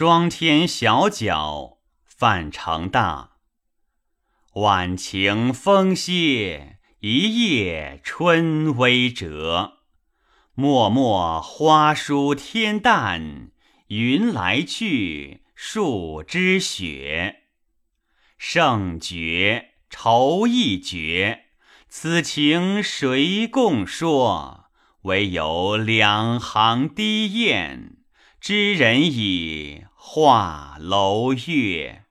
霜天小角，泛成大。晚晴风歇，一夜春微折。脉脉花疏天淡，云来去，树知雪。胜绝，愁亦绝。此情谁共说？唯有两行低咽，知人已画楼月。